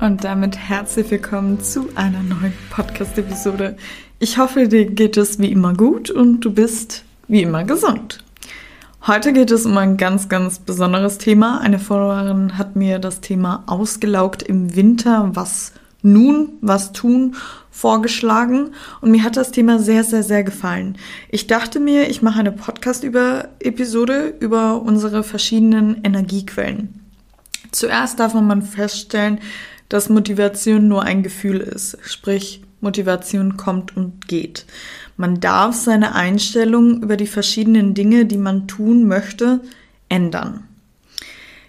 Und damit herzlich willkommen zu einer neuen Podcast-Episode. Ich hoffe, dir geht es wie immer gut und du bist wie immer gesund. Heute geht es um ein ganz, ganz besonderes Thema. Eine Followerin hat mir das Thema ausgelaugt im Winter, was nun, was tun, vorgeschlagen und mir hat das Thema sehr, sehr, sehr gefallen. Ich dachte mir, ich mache eine Podcast-Episode über unsere verschiedenen Energiequellen. Zuerst darf man feststellen, dass Motivation nur ein Gefühl ist, sprich Motivation kommt und geht. Man darf seine Einstellung über die verschiedenen Dinge, die man tun möchte, ändern.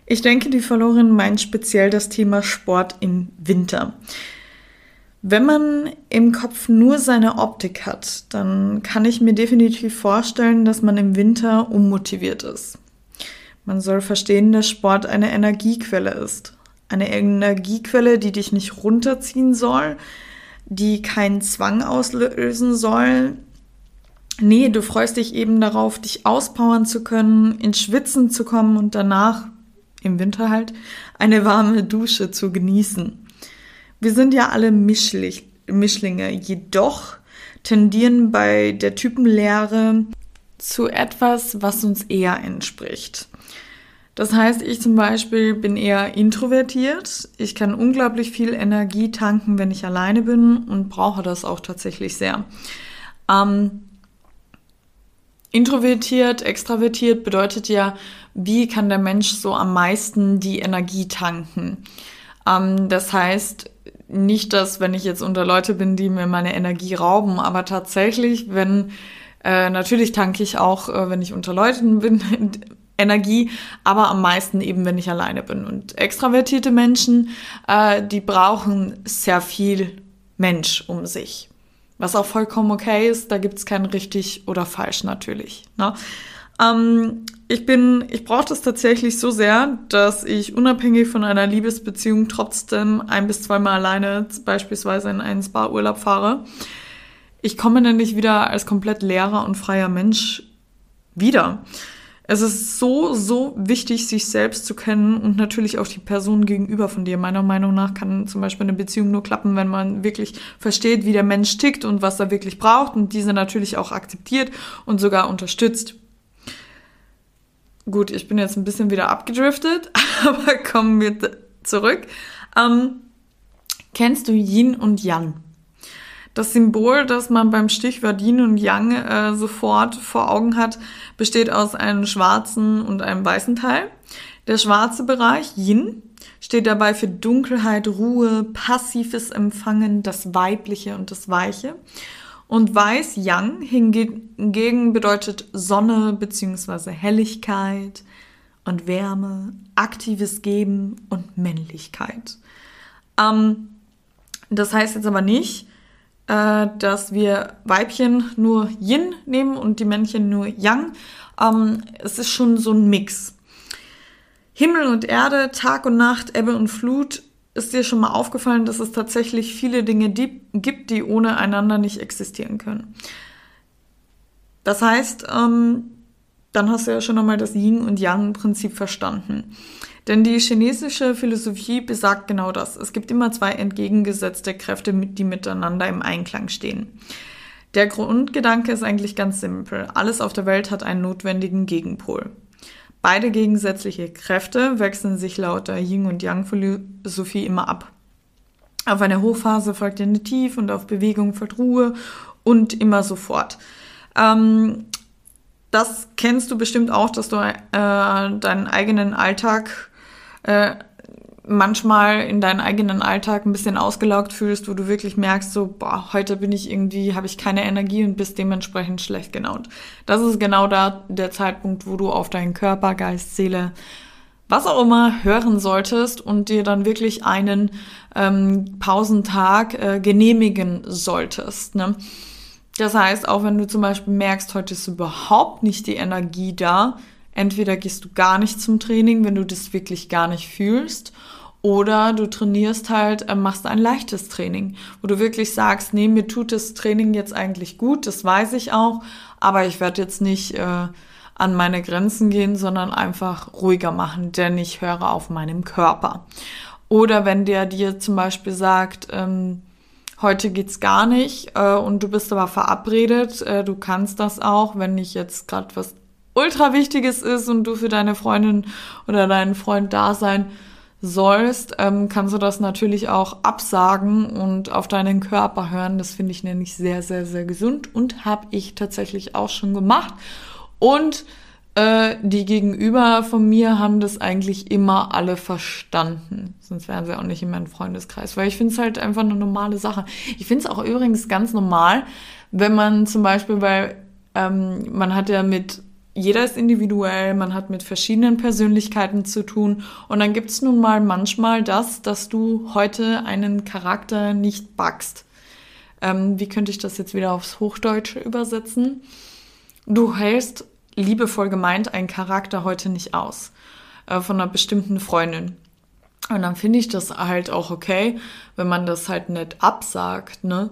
Ich denke, die Verlorerin meint speziell das Thema Sport im Winter. Wenn man im Kopf nur seine Optik hat, dann kann ich mir definitiv vorstellen, dass man im Winter unmotiviert ist. Man soll verstehen, dass Sport eine Energiequelle ist eine Energiequelle, die dich nicht runterziehen soll, die keinen Zwang auslösen soll. Nee, du freust dich eben darauf, dich auspowern zu können, ins Schwitzen zu kommen und danach, im Winter halt, eine warme Dusche zu genießen. Wir sind ja alle Mischlich, Mischlinge, jedoch tendieren bei der Typenlehre zu etwas, was uns eher entspricht. Das heißt, ich zum Beispiel bin eher introvertiert. Ich kann unglaublich viel Energie tanken, wenn ich alleine bin und brauche das auch tatsächlich sehr. Ähm, introvertiert, extravertiert bedeutet ja, wie kann der Mensch so am meisten die Energie tanken? Ähm, das heißt, nicht, dass wenn ich jetzt unter Leute bin, die mir meine Energie rauben, aber tatsächlich, wenn äh, natürlich tanke ich auch, äh, wenn ich unter Leuten bin, Energie, aber am meisten eben, wenn ich alleine bin. Und extravertierte Menschen, äh, die brauchen sehr viel Mensch um sich. Was auch vollkommen okay ist, da gibt's kein richtig oder falsch natürlich. Ne? Ähm, ich bin, ich brauche das tatsächlich so sehr, dass ich unabhängig von einer Liebesbeziehung trotzdem ein bis zweimal alleine beispielsweise in einen Spa-Urlaub fahre. Ich komme nämlich wieder als komplett leerer und freier Mensch wieder. Es ist so, so wichtig, sich selbst zu kennen und natürlich auch die Person gegenüber von dir. Meiner Meinung nach kann zum Beispiel eine Beziehung nur klappen, wenn man wirklich versteht, wie der Mensch tickt und was er wirklich braucht und diese natürlich auch akzeptiert und sogar unterstützt. Gut, ich bin jetzt ein bisschen wieder abgedriftet, aber kommen wir zurück. Ähm, kennst du Yin und Yang? Das Symbol, das man beim Stichwort Yin und Yang äh, sofort vor Augen hat, besteht aus einem schwarzen und einem weißen Teil. Der schwarze Bereich, Yin, steht dabei für Dunkelheit, Ruhe, passives Empfangen, das Weibliche und das Weiche. Und weiß, Yang, hingegen bedeutet Sonne bzw. Helligkeit und Wärme, aktives Geben und Männlichkeit. Ähm, das heißt jetzt aber nicht, äh, dass wir Weibchen nur Yin nehmen und die Männchen nur Yang. Ähm, es ist schon so ein Mix. Himmel und Erde, Tag und Nacht, Ebbe und Flut. Ist dir schon mal aufgefallen, dass es tatsächlich viele Dinge die, gibt, die ohne einander nicht existieren können? Das heißt, ähm, dann hast du ja schon einmal das Yin und Yang-Prinzip verstanden. Denn die chinesische Philosophie besagt genau das. Es gibt immer zwei entgegengesetzte Kräfte, die miteinander im Einklang stehen. Der Grundgedanke ist eigentlich ganz simpel. Alles auf der Welt hat einen notwendigen Gegenpol. Beide gegensätzliche Kräfte wechseln sich laut der Yin- und Yang-Philosophie immer ab. Auf eine Hochphase folgt eine Tief und auf Bewegung folgt Ruhe und immer so fort. Ähm, das kennst du bestimmt auch, dass du äh, deinen eigenen Alltag äh, manchmal in deinen eigenen Alltag ein bisschen ausgelaugt fühlst, wo du wirklich merkst, so, boah, heute bin ich irgendwie, habe ich keine Energie und bist dementsprechend schlecht gelaunt. Das ist genau da der Zeitpunkt, wo du auf deinen Körper, Geist, Seele, was auch immer hören solltest und dir dann wirklich einen ähm, Pausentag äh, genehmigen solltest. Ne? Das heißt, auch wenn du zum Beispiel merkst, heute ist überhaupt nicht die Energie da, entweder gehst du gar nicht zum Training, wenn du das wirklich gar nicht fühlst, oder du trainierst halt, äh, machst ein leichtes Training, wo du wirklich sagst, nee, mir tut das Training jetzt eigentlich gut, das weiß ich auch, aber ich werde jetzt nicht äh, an meine Grenzen gehen, sondern einfach ruhiger machen, denn ich höre auf meinem Körper. Oder wenn der dir zum Beispiel sagt, ähm, heute geht's gar nicht äh, und du bist aber verabredet, äh, du kannst das auch, wenn nicht jetzt gerade was ultra wichtiges ist und du für deine Freundin oder deinen Freund da sein sollst, ähm, kannst du das natürlich auch absagen und auf deinen Körper hören. Das finde ich nämlich sehr, sehr, sehr gesund und habe ich tatsächlich auch schon gemacht. Und äh, die Gegenüber von mir haben das eigentlich immer alle verstanden. Sonst wären sie auch nicht in meinem Freundeskreis. Weil ich finde es halt einfach eine normale Sache. Ich finde es auch übrigens ganz normal, wenn man zum Beispiel, weil ähm, man hat ja mit jeder ist individuell, man hat mit verschiedenen Persönlichkeiten zu tun und dann gibt es nun mal manchmal das, dass du heute einen Charakter nicht backst. Ähm, wie könnte ich das jetzt wieder aufs Hochdeutsche übersetzen? Du hältst liebevoll gemeint einen Charakter heute nicht aus äh, von einer bestimmten Freundin. Und dann finde ich das halt auch okay, wenn man das halt nicht absagt, ne?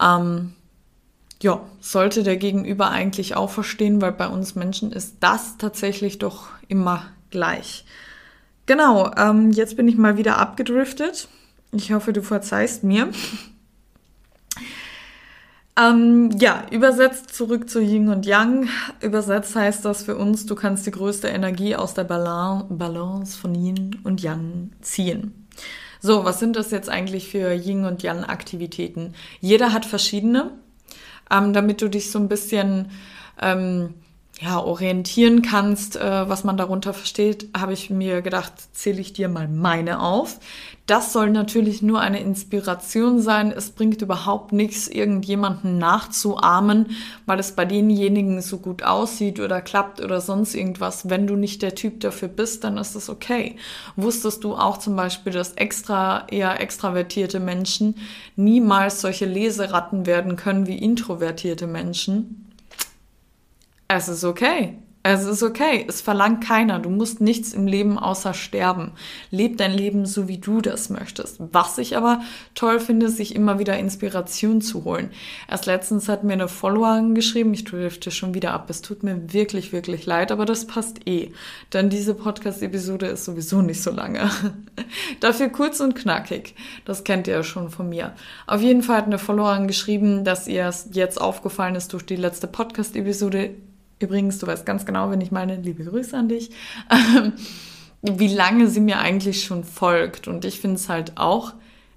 Ähm, ja, sollte der Gegenüber eigentlich auch verstehen, weil bei uns Menschen ist das tatsächlich doch immer gleich. Genau, ähm, jetzt bin ich mal wieder abgedriftet. Ich hoffe, du verzeihst mir. Ähm, ja, übersetzt zurück zu Yin und Yang. Übersetzt heißt das für uns, du kannst die größte Energie aus der Balance von Yin und Yang ziehen. So, was sind das jetzt eigentlich für Yin und Yang Aktivitäten? Jeder hat verschiedene ähm, damit du dich so ein bisschen ähm, ja, orientieren kannst, äh, was man darunter versteht, habe ich mir gedacht, zähle ich dir mal meine auf. Das soll natürlich nur eine Inspiration sein. Es bringt überhaupt nichts, irgendjemanden nachzuahmen, weil es bei denjenigen so gut aussieht oder klappt oder sonst irgendwas. Wenn du nicht der Typ dafür bist, dann ist es okay. Wusstest du auch zum Beispiel, dass extra, eher extravertierte Menschen niemals solche Leseratten werden können wie introvertierte Menschen? Es ist okay. Es ist okay. Es verlangt keiner. Du musst nichts im Leben außer sterben. Leb dein Leben so, wie du das möchtest. Was ich aber toll finde, sich immer wieder Inspiration zu holen. Erst letztens hat mir eine Followerin geschrieben, ich drifte schon wieder ab. Es tut mir wirklich, wirklich leid, aber das passt eh. Denn diese Podcast-Episode ist sowieso nicht so lange. Dafür kurz und knackig. Das kennt ihr ja schon von mir. Auf jeden Fall hat eine Followerin geschrieben, dass ihr es jetzt aufgefallen ist durch die letzte Podcast-Episode Übrigens, du weißt ganz genau, wenn ich meine, liebe Grüße an dich, wie lange sie mir eigentlich schon folgt. Und ich finde es halt auch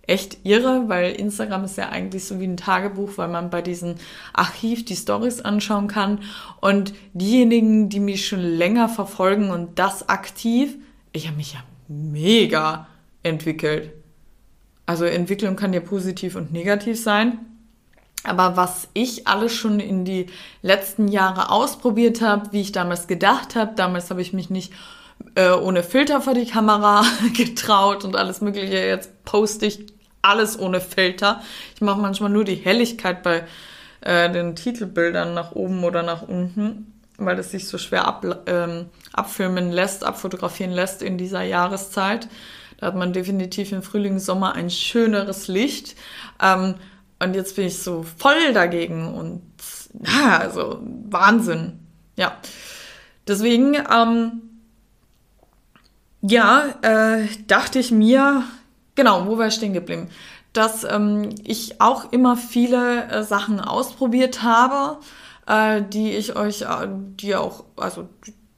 echt irre, weil Instagram ist ja eigentlich so wie ein Tagebuch, weil man bei diesem Archiv die Stories anschauen kann. Und diejenigen, die mich schon länger verfolgen und das aktiv, ich habe mich ja mega entwickelt. Also Entwicklung kann ja positiv und negativ sein. Aber was ich alles schon in die letzten Jahre ausprobiert habe, wie ich damals gedacht habe, damals habe ich mich nicht äh, ohne Filter vor die Kamera getraut und alles Mögliche. Jetzt poste ich alles ohne Filter. Ich mache manchmal nur die Helligkeit bei äh, den Titelbildern nach oben oder nach unten, weil es sich so schwer ab, ähm, abfilmen lässt, abfotografieren lässt in dieser Jahreszeit. Da hat man definitiv im Frühling, Sommer ein schöneres Licht. Ähm, und jetzt bin ich so voll dagegen und ja, also Wahnsinn. Ja. Deswegen, ähm, ja, äh, dachte ich mir, genau, wo war ich stehen geblieben? Dass ähm, ich auch immer viele äh, Sachen ausprobiert habe, äh, die ich euch, äh, die auch, also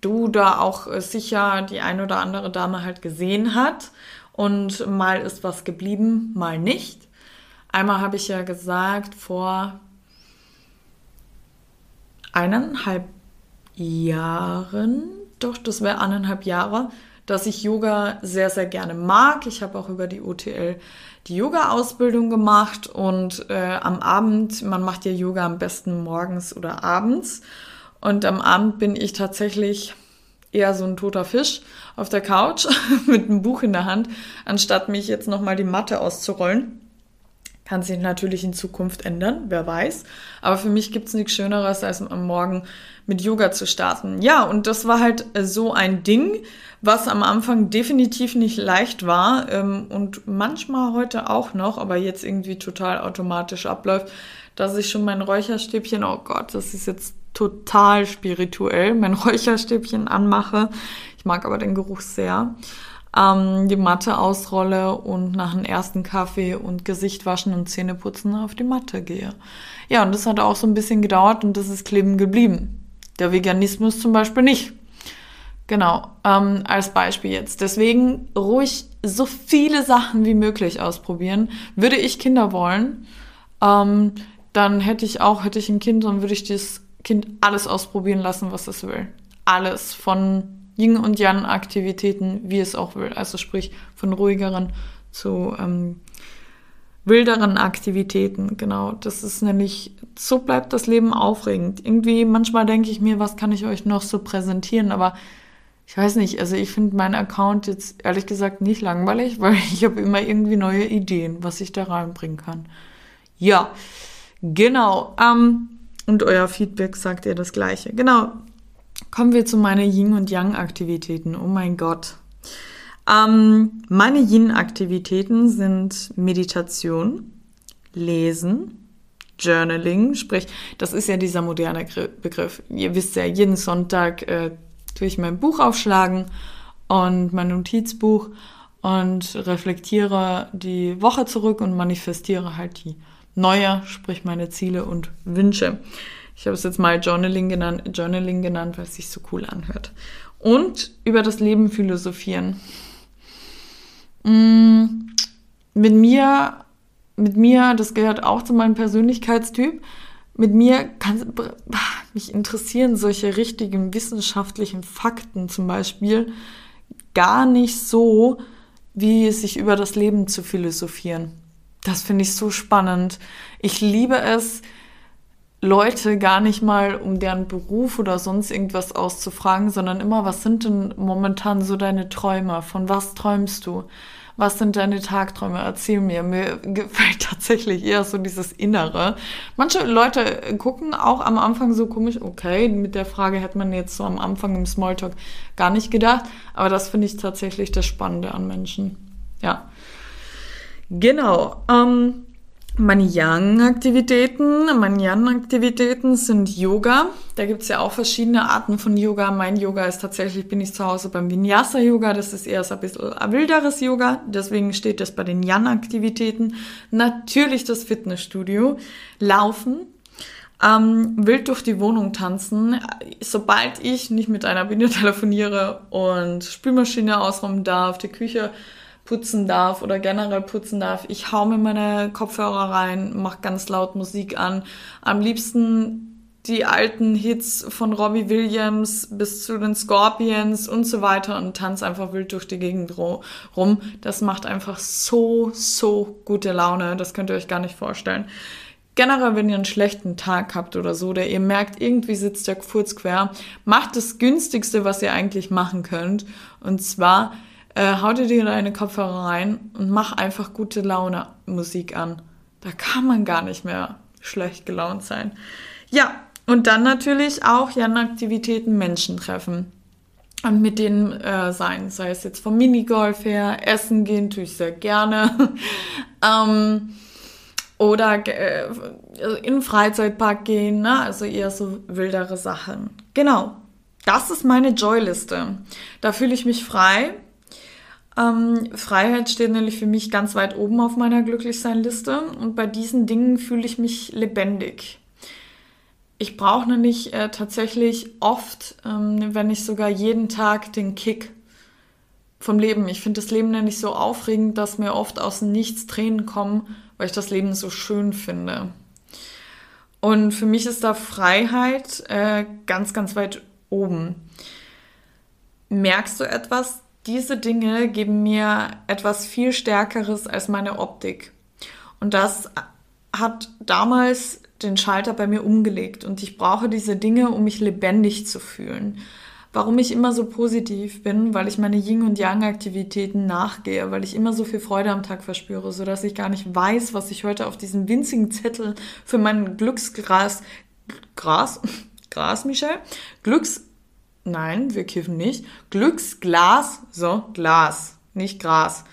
du da auch äh, sicher die ein oder andere Dame halt gesehen hat. Und mal ist was geblieben, mal nicht. Einmal habe ich ja gesagt, vor eineinhalb Jahren, doch, das wäre eineinhalb Jahre, dass ich Yoga sehr, sehr gerne mag. Ich habe auch über die OTL die Yoga-Ausbildung gemacht und äh, am Abend, man macht ja Yoga am besten morgens oder abends. Und am Abend bin ich tatsächlich eher so ein toter Fisch auf der Couch mit einem Buch in der Hand, anstatt mich jetzt nochmal die Matte auszurollen. Kann sich natürlich in Zukunft ändern, wer weiß. Aber für mich gibt es nichts Schöneres, als am Morgen mit Yoga zu starten. Ja, und das war halt so ein Ding, was am Anfang definitiv nicht leicht war ähm, und manchmal heute auch noch, aber jetzt irgendwie total automatisch abläuft, dass ich schon mein Räucherstäbchen, oh Gott, das ist jetzt total spirituell, mein Räucherstäbchen anmache. Ich mag aber den Geruch sehr ähm, die Matte ausrolle und nach dem ersten Kaffee und Gesicht waschen und Zähne putzen auf die Matte gehe. Ja, und das hat auch so ein bisschen gedauert und das ist kleben geblieben. Der Veganismus zum Beispiel nicht. Genau, ähm, als Beispiel jetzt. Deswegen ruhig so viele Sachen wie möglich ausprobieren. Würde ich Kinder wollen, ähm, dann hätte ich auch, hätte ich ein Kind, dann würde ich das Kind alles ausprobieren lassen, was es will. Alles von Yin und Yang Aktivitäten, wie es auch will. Also sprich von ruhigeren zu ähm, wilderen Aktivitäten. Genau, das ist nämlich, so bleibt das Leben aufregend. Irgendwie manchmal denke ich mir, was kann ich euch noch so präsentieren, aber ich weiß nicht, also ich finde meinen Account jetzt ehrlich gesagt nicht langweilig, weil ich habe immer irgendwie neue Ideen, was ich da reinbringen kann. Ja, genau. Ähm, und euer Feedback sagt ihr das gleiche. Genau, Kommen wir zu meinen Yin- und Yang-Aktivitäten. Oh mein Gott. Ähm, meine Yin-Aktivitäten sind Meditation, Lesen, Journaling, sprich, das ist ja dieser moderne Begriff. Ihr wisst ja, jeden Sonntag äh, tue ich mein Buch aufschlagen und mein Notizbuch und reflektiere die Woche zurück und manifestiere halt die neue, sprich meine Ziele und Wünsche. Ich habe es jetzt mal Journaling genannt, Journaling genannt, weil es sich so cool anhört. Und über das Leben philosophieren. Mm, mit mir, mit mir, das gehört auch zu meinem Persönlichkeitstyp. Mit mir kann mich interessieren solche richtigen wissenschaftlichen Fakten zum Beispiel gar nicht so, wie sich über das Leben zu philosophieren. Das finde ich so spannend. Ich liebe es, Leute gar nicht mal um deren Beruf oder sonst irgendwas auszufragen, sondern immer, was sind denn momentan so deine Träume? Von was träumst du? Was sind deine Tagträume? Erzähl mir. Mir gefällt tatsächlich eher so dieses Innere. Manche Leute gucken auch am Anfang so komisch, okay, mit der Frage hätte man jetzt so am Anfang im Smalltalk gar nicht gedacht, aber das finde ich tatsächlich das Spannende an Menschen. Ja. Genau. Ähm, Meine Yang-Aktivitäten sind Yoga. Da gibt's ja auch verschiedene Arten von Yoga. Mein Yoga ist tatsächlich, bin ich zu Hause beim Vinyasa-Yoga. Das ist eher so ein bisschen ein wilderes Yoga. Deswegen steht das bei den Yang-Aktivitäten. Natürlich das Fitnessstudio. Laufen. Ähm, wild durch die Wohnung tanzen. Sobald ich nicht mit einer Biene telefoniere und Spülmaschine ausräumen darf, die Küche putzen darf oder generell putzen darf. Ich hau mir meine Kopfhörer rein, mach ganz laut Musik an. Am liebsten die alten Hits von Robbie Williams bis zu den Scorpions und so weiter und tanze einfach wild durch die Gegend rum. Das macht einfach so, so gute Laune. Das könnt ihr euch gar nicht vorstellen. Generell, wenn ihr einen schlechten Tag habt oder so, der ihr merkt, irgendwie sitzt der Furz quer, macht das günstigste, was ihr eigentlich machen könnt. Und zwar äh, hau dir deine Kopfhörer rein und mach einfach gute Laune Musik an. Da kann man gar nicht mehr schlecht gelaunt sein. Ja, und dann natürlich auch ja Aktivitäten Menschen treffen und mit denen äh, sein, sei es jetzt vom Minigolf her, essen gehen tue ich sehr gerne. ähm, oder äh, in den Freizeitpark gehen, ne? also eher so wildere Sachen. Genau, das ist meine Joy-Liste. Da fühle ich mich frei, ähm, Freiheit steht nämlich für mich ganz weit oben auf meiner Glücklichsein-Liste und bei diesen Dingen fühle ich mich lebendig. Ich brauche nämlich äh, tatsächlich oft, ähm, wenn nicht sogar jeden Tag, den Kick vom Leben. Ich finde das Leben nämlich so aufregend, dass mir oft aus Nichts Tränen kommen, weil ich das Leben so schön finde. Und für mich ist da Freiheit äh, ganz, ganz weit oben. Merkst du etwas diese Dinge geben mir etwas viel Stärkeres als meine Optik. Und das hat damals den Schalter bei mir umgelegt. Und ich brauche diese Dinge, um mich lebendig zu fühlen. warum ich immer so positiv bin, weil ich meine Yin- und Yang-Aktivitäten nachgehe, weil ich immer so viel Freude am Tag verspüre, sodass ich gar nicht weiß, was ich heute auf diesem winzigen Zettel für mein Glücksgras, Gras, Gras, Michel? Glücks, nein, wir kiffen nicht, Glücksglas, so, Glas, nicht Gras,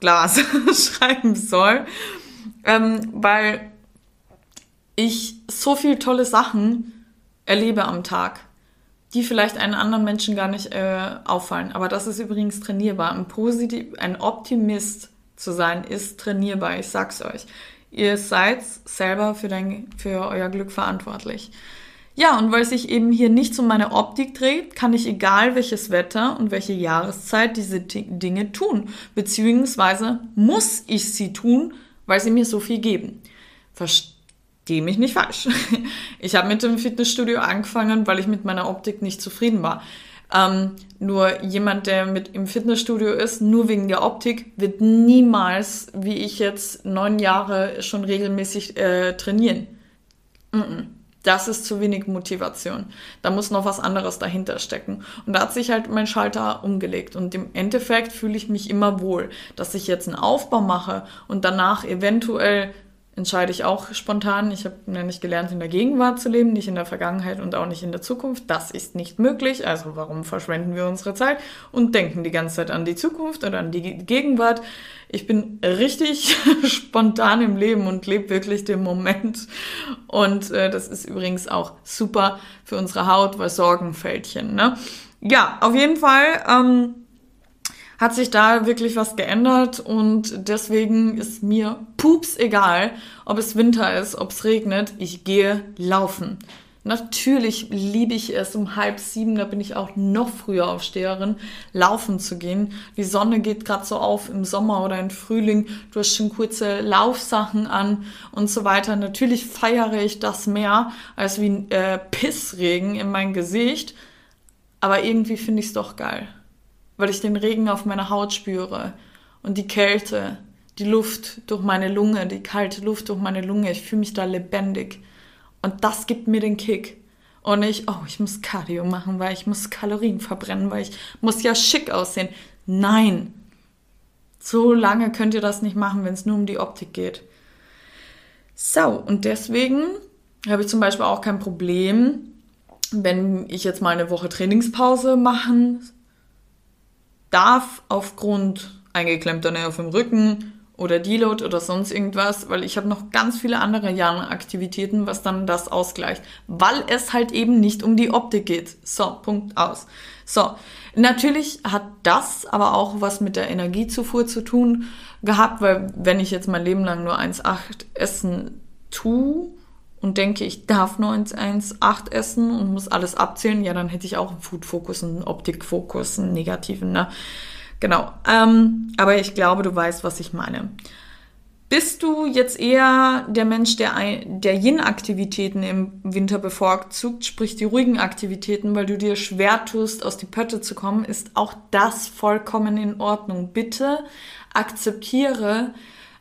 Glas schreiben soll, ähm, weil ich so viel tolle Sachen erlebe am Tag die vielleicht einen anderen Menschen gar nicht äh, auffallen. Aber das ist übrigens trainierbar. Ein, Positiv, ein Optimist zu sein ist trainierbar. Ich sag's euch. Ihr seid selber für, dein, für euer Glück verantwortlich. Ja, und weil sich eben hier nicht um meine Optik dreht, kann ich egal welches Wetter und welche Jahreszeit diese Dinge tun. Beziehungsweise muss ich sie tun, weil sie mir so viel geben. Versteht Versteh mich nicht falsch. Ich habe mit dem Fitnessstudio angefangen, weil ich mit meiner Optik nicht zufrieden war. Ähm, nur jemand, der mit im Fitnessstudio ist, nur wegen der Optik, wird niemals, wie ich jetzt neun Jahre schon regelmäßig äh, trainieren. Mm -mm. Das ist zu wenig Motivation. Da muss noch was anderes dahinter stecken. Und da hat sich halt mein Schalter umgelegt. Und im Endeffekt fühle ich mich immer wohl, dass ich jetzt einen Aufbau mache und danach eventuell entscheide ich auch spontan. Ich habe nämlich gelernt, in der Gegenwart zu leben, nicht in der Vergangenheit und auch nicht in der Zukunft. Das ist nicht möglich. Also warum verschwenden wir unsere Zeit und denken die ganze Zeit an die Zukunft oder an die Gegenwart? Ich bin richtig spontan im Leben und lebe wirklich den Moment. Und äh, das ist übrigens auch super für unsere Haut, weil Sorgenfältchen. Ne? Ja, auf jeden Fall. Ähm, hat sich da wirklich was geändert und deswegen ist mir pups egal, ob es Winter ist, ob es regnet, ich gehe laufen. Natürlich liebe ich es um halb sieben, da bin ich auch noch früher Aufsteherin, laufen zu gehen. Die Sonne geht gerade so auf im Sommer oder im Frühling. Du hast schon kurze Laufsachen an und so weiter. Natürlich feiere ich das mehr als wie äh, Pissregen in mein Gesicht. Aber irgendwie finde ich es doch geil weil ich den Regen auf meiner Haut spüre und die Kälte, die Luft durch meine Lunge, die kalte Luft durch meine Lunge. Ich fühle mich da lebendig. Und das gibt mir den Kick. Und nicht, oh, ich muss Cardio machen, weil ich muss Kalorien verbrennen, weil ich muss ja schick aussehen. Nein. So lange könnt ihr das nicht machen, wenn es nur um die Optik geht. So, und deswegen habe ich zum Beispiel auch kein Problem, wenn ich jetzt mal eine Woche Trainingspause machen darf aufgrund eingeklemmter Nerv im Rücken oder Deload oder sonst irgendwas, weil ich habe noch ganz viele andere Aktivitäten, was dann das ausgleicht, weil es halt eben nicht um die Optik geht. So, Punkt aus. So, natürlich hat das aber auch was mit der Energiezufuhr zu tun gehabt, weil wenn ich jetzt mein Leben lang nur 1,8 essen tue, und denke, ich darf nur 1,8 essen und muss alles abzählen, ja, dann hätte ich auch einen Food-Fokus, einen Optik-Fokus, einen negativen, ne? Genau. Ähm, aber ich glaube, du weißt, was ich meine. Bist du jetzt eher der Mensch, der, der Yin-Aktivitäten im Winter bevorzugt, sprich die ruhigen Aktivitäten, weil du dir schwer tust, aus die Pötte zu kommen, ist auch das vollkommen in Ordnung. Bitte akzeptiere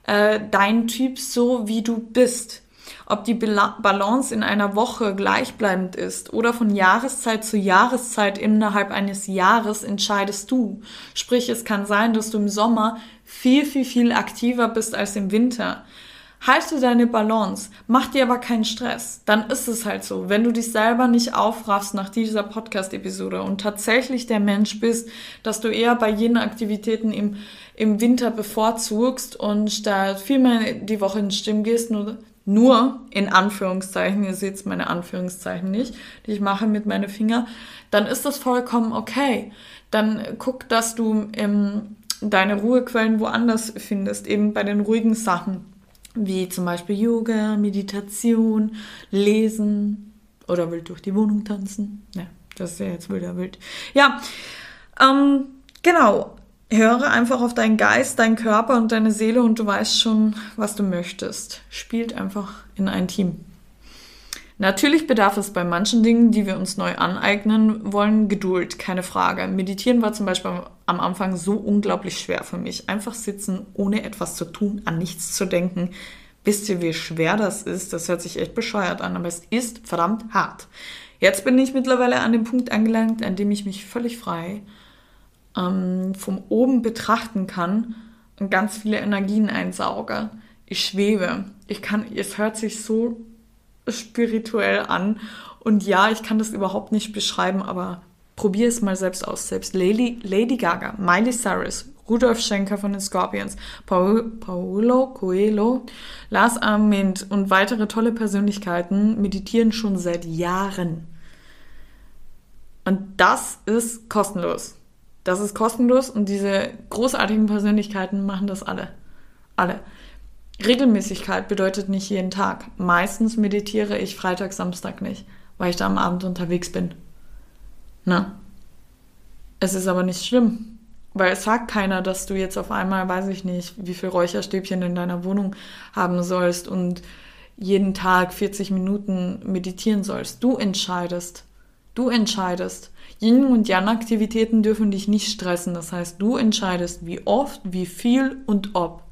äh, deinen Typ so, wie du bist. Ob die Balance in einer Woche gleichbleibend ist oder von Jahreszeit zu Jahreszeit innerhalb eines Jahres entscheidest du. Sprich, es kann sein, dass du im Sommer viel, viel, viel aktiver bist als im Winter. Halte deine Balance, mach dir aber keinen Stress. Dann ist es halt so. Wenn du dich selber nicht aufraffst nach dieser Podcast-Episode und tatsächlich der Mensch bist, dass du eher bei jenen Aktivitäten im, im Winter bevorzugst und da viel mehr die Woche ins Stimmen gehst, nur nur in Anführungszeichen, ihr seht meine Anführungszeichen nicht, die ich mache mit meinen Finger, dann ist das vollkommen okay. Dann guck, dass du ähm, deine Ruhequellen woanders findest, eben bei den ruhigen Sachen, wie zum Beispiel Yoga, Meditation, Lesen oder wild durch die Wohnung tanzen. Ja, das ist ja jetzt wilder wild. Ja, ähm, genau höre einfach auf deinen Geist, deinen Körper und deine Seele und du weißt schon, was du möchtest. Spielt einfach in ein Team. Natürlich bedarf es bei manchen Dingen, die wir uns neu aneignen wollen, Geduld, keine Frage. Meditieren war zum Beispiel am Anfang so unglaublich schwer für mich. Einfach sitzen, ohne etwas zu tun, an nichts zu denken. Wisst ihr, wie schwer das ist? Das hört sich echt bescheuert an, aber es ist verdammt hart. Jetzt bin ich mittlerweile an dem Punkt angelangt, an dem ich mich völlig frei ähm, vom oben betrachten kann und ganz viele Energien einsauge. Ich schwebe. Ich kann, es hört sich so spirituell an. Und ja, ich kann das überhaupt nicht beschreiben, aber probier es mal selbst aus. Selbst Lady, Lady Gaga, Miley Cyrus, Rudolf Schenker von den Scorpions, Paulo Coelho, Lars Arment und weitere tolle Persönlichkeiten meditieren schon seit Jahren. Und das ist kostenlos. Das ist kostenlos und diese großartigen Persönlichkeiten machen das alle. Alle. Regelmäßigkeit bedeutet nicht jeden Tag. Meistens meditiere ich Freitag, Samstag nicht, weil ich da am Abend unterwegs bin. Na? Es ist aber nicht schlimm, weil es sagt keiner, dass du jetzt auf einmal, weiß ich nicht, wie viel Räucherstäbchen in deiner Wohnung haben sollst und jeden Tag 40 Minuten meditieren sollst. Du entscheidest. Du entscheidest. Yin und Yang-Aktivitäten dürfen dich nicht stressen. Das heißt, du entscheidest, wie oft, wie viel und ob.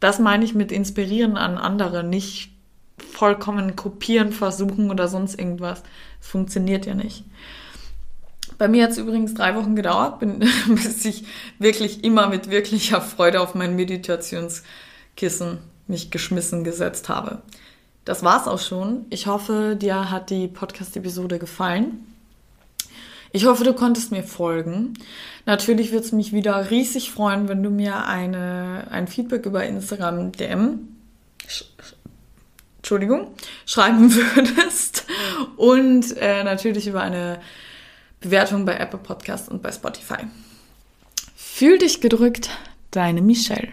Das meine ich mit inspirieren an andere, nicht vollkommen kopieren versuchen oder sonst irgendwas. Das funktioniert ja nicht. Bei mir hat es übrigens drei Wochen gedauert, bin, bis ich wirklich immer mit wirklicher Freude auf mein Meditationskissen mich geschmissen gesetzt habe. Das war's auch schon. Ich hoffe, dir hat die Podcast-Episode gefallen. Ich hoffe, du konntest mir folgen. Natürlich würde es mich wieder riesig freuen, wenn du mir eine, ein Feedback über Instagram DM Entschuldigung, schreiben würdest. Und äh, natürlich über eine Bewertung bei Apple Podcast und bei Spotify. Fühl dich gedrückt, deine Michelle.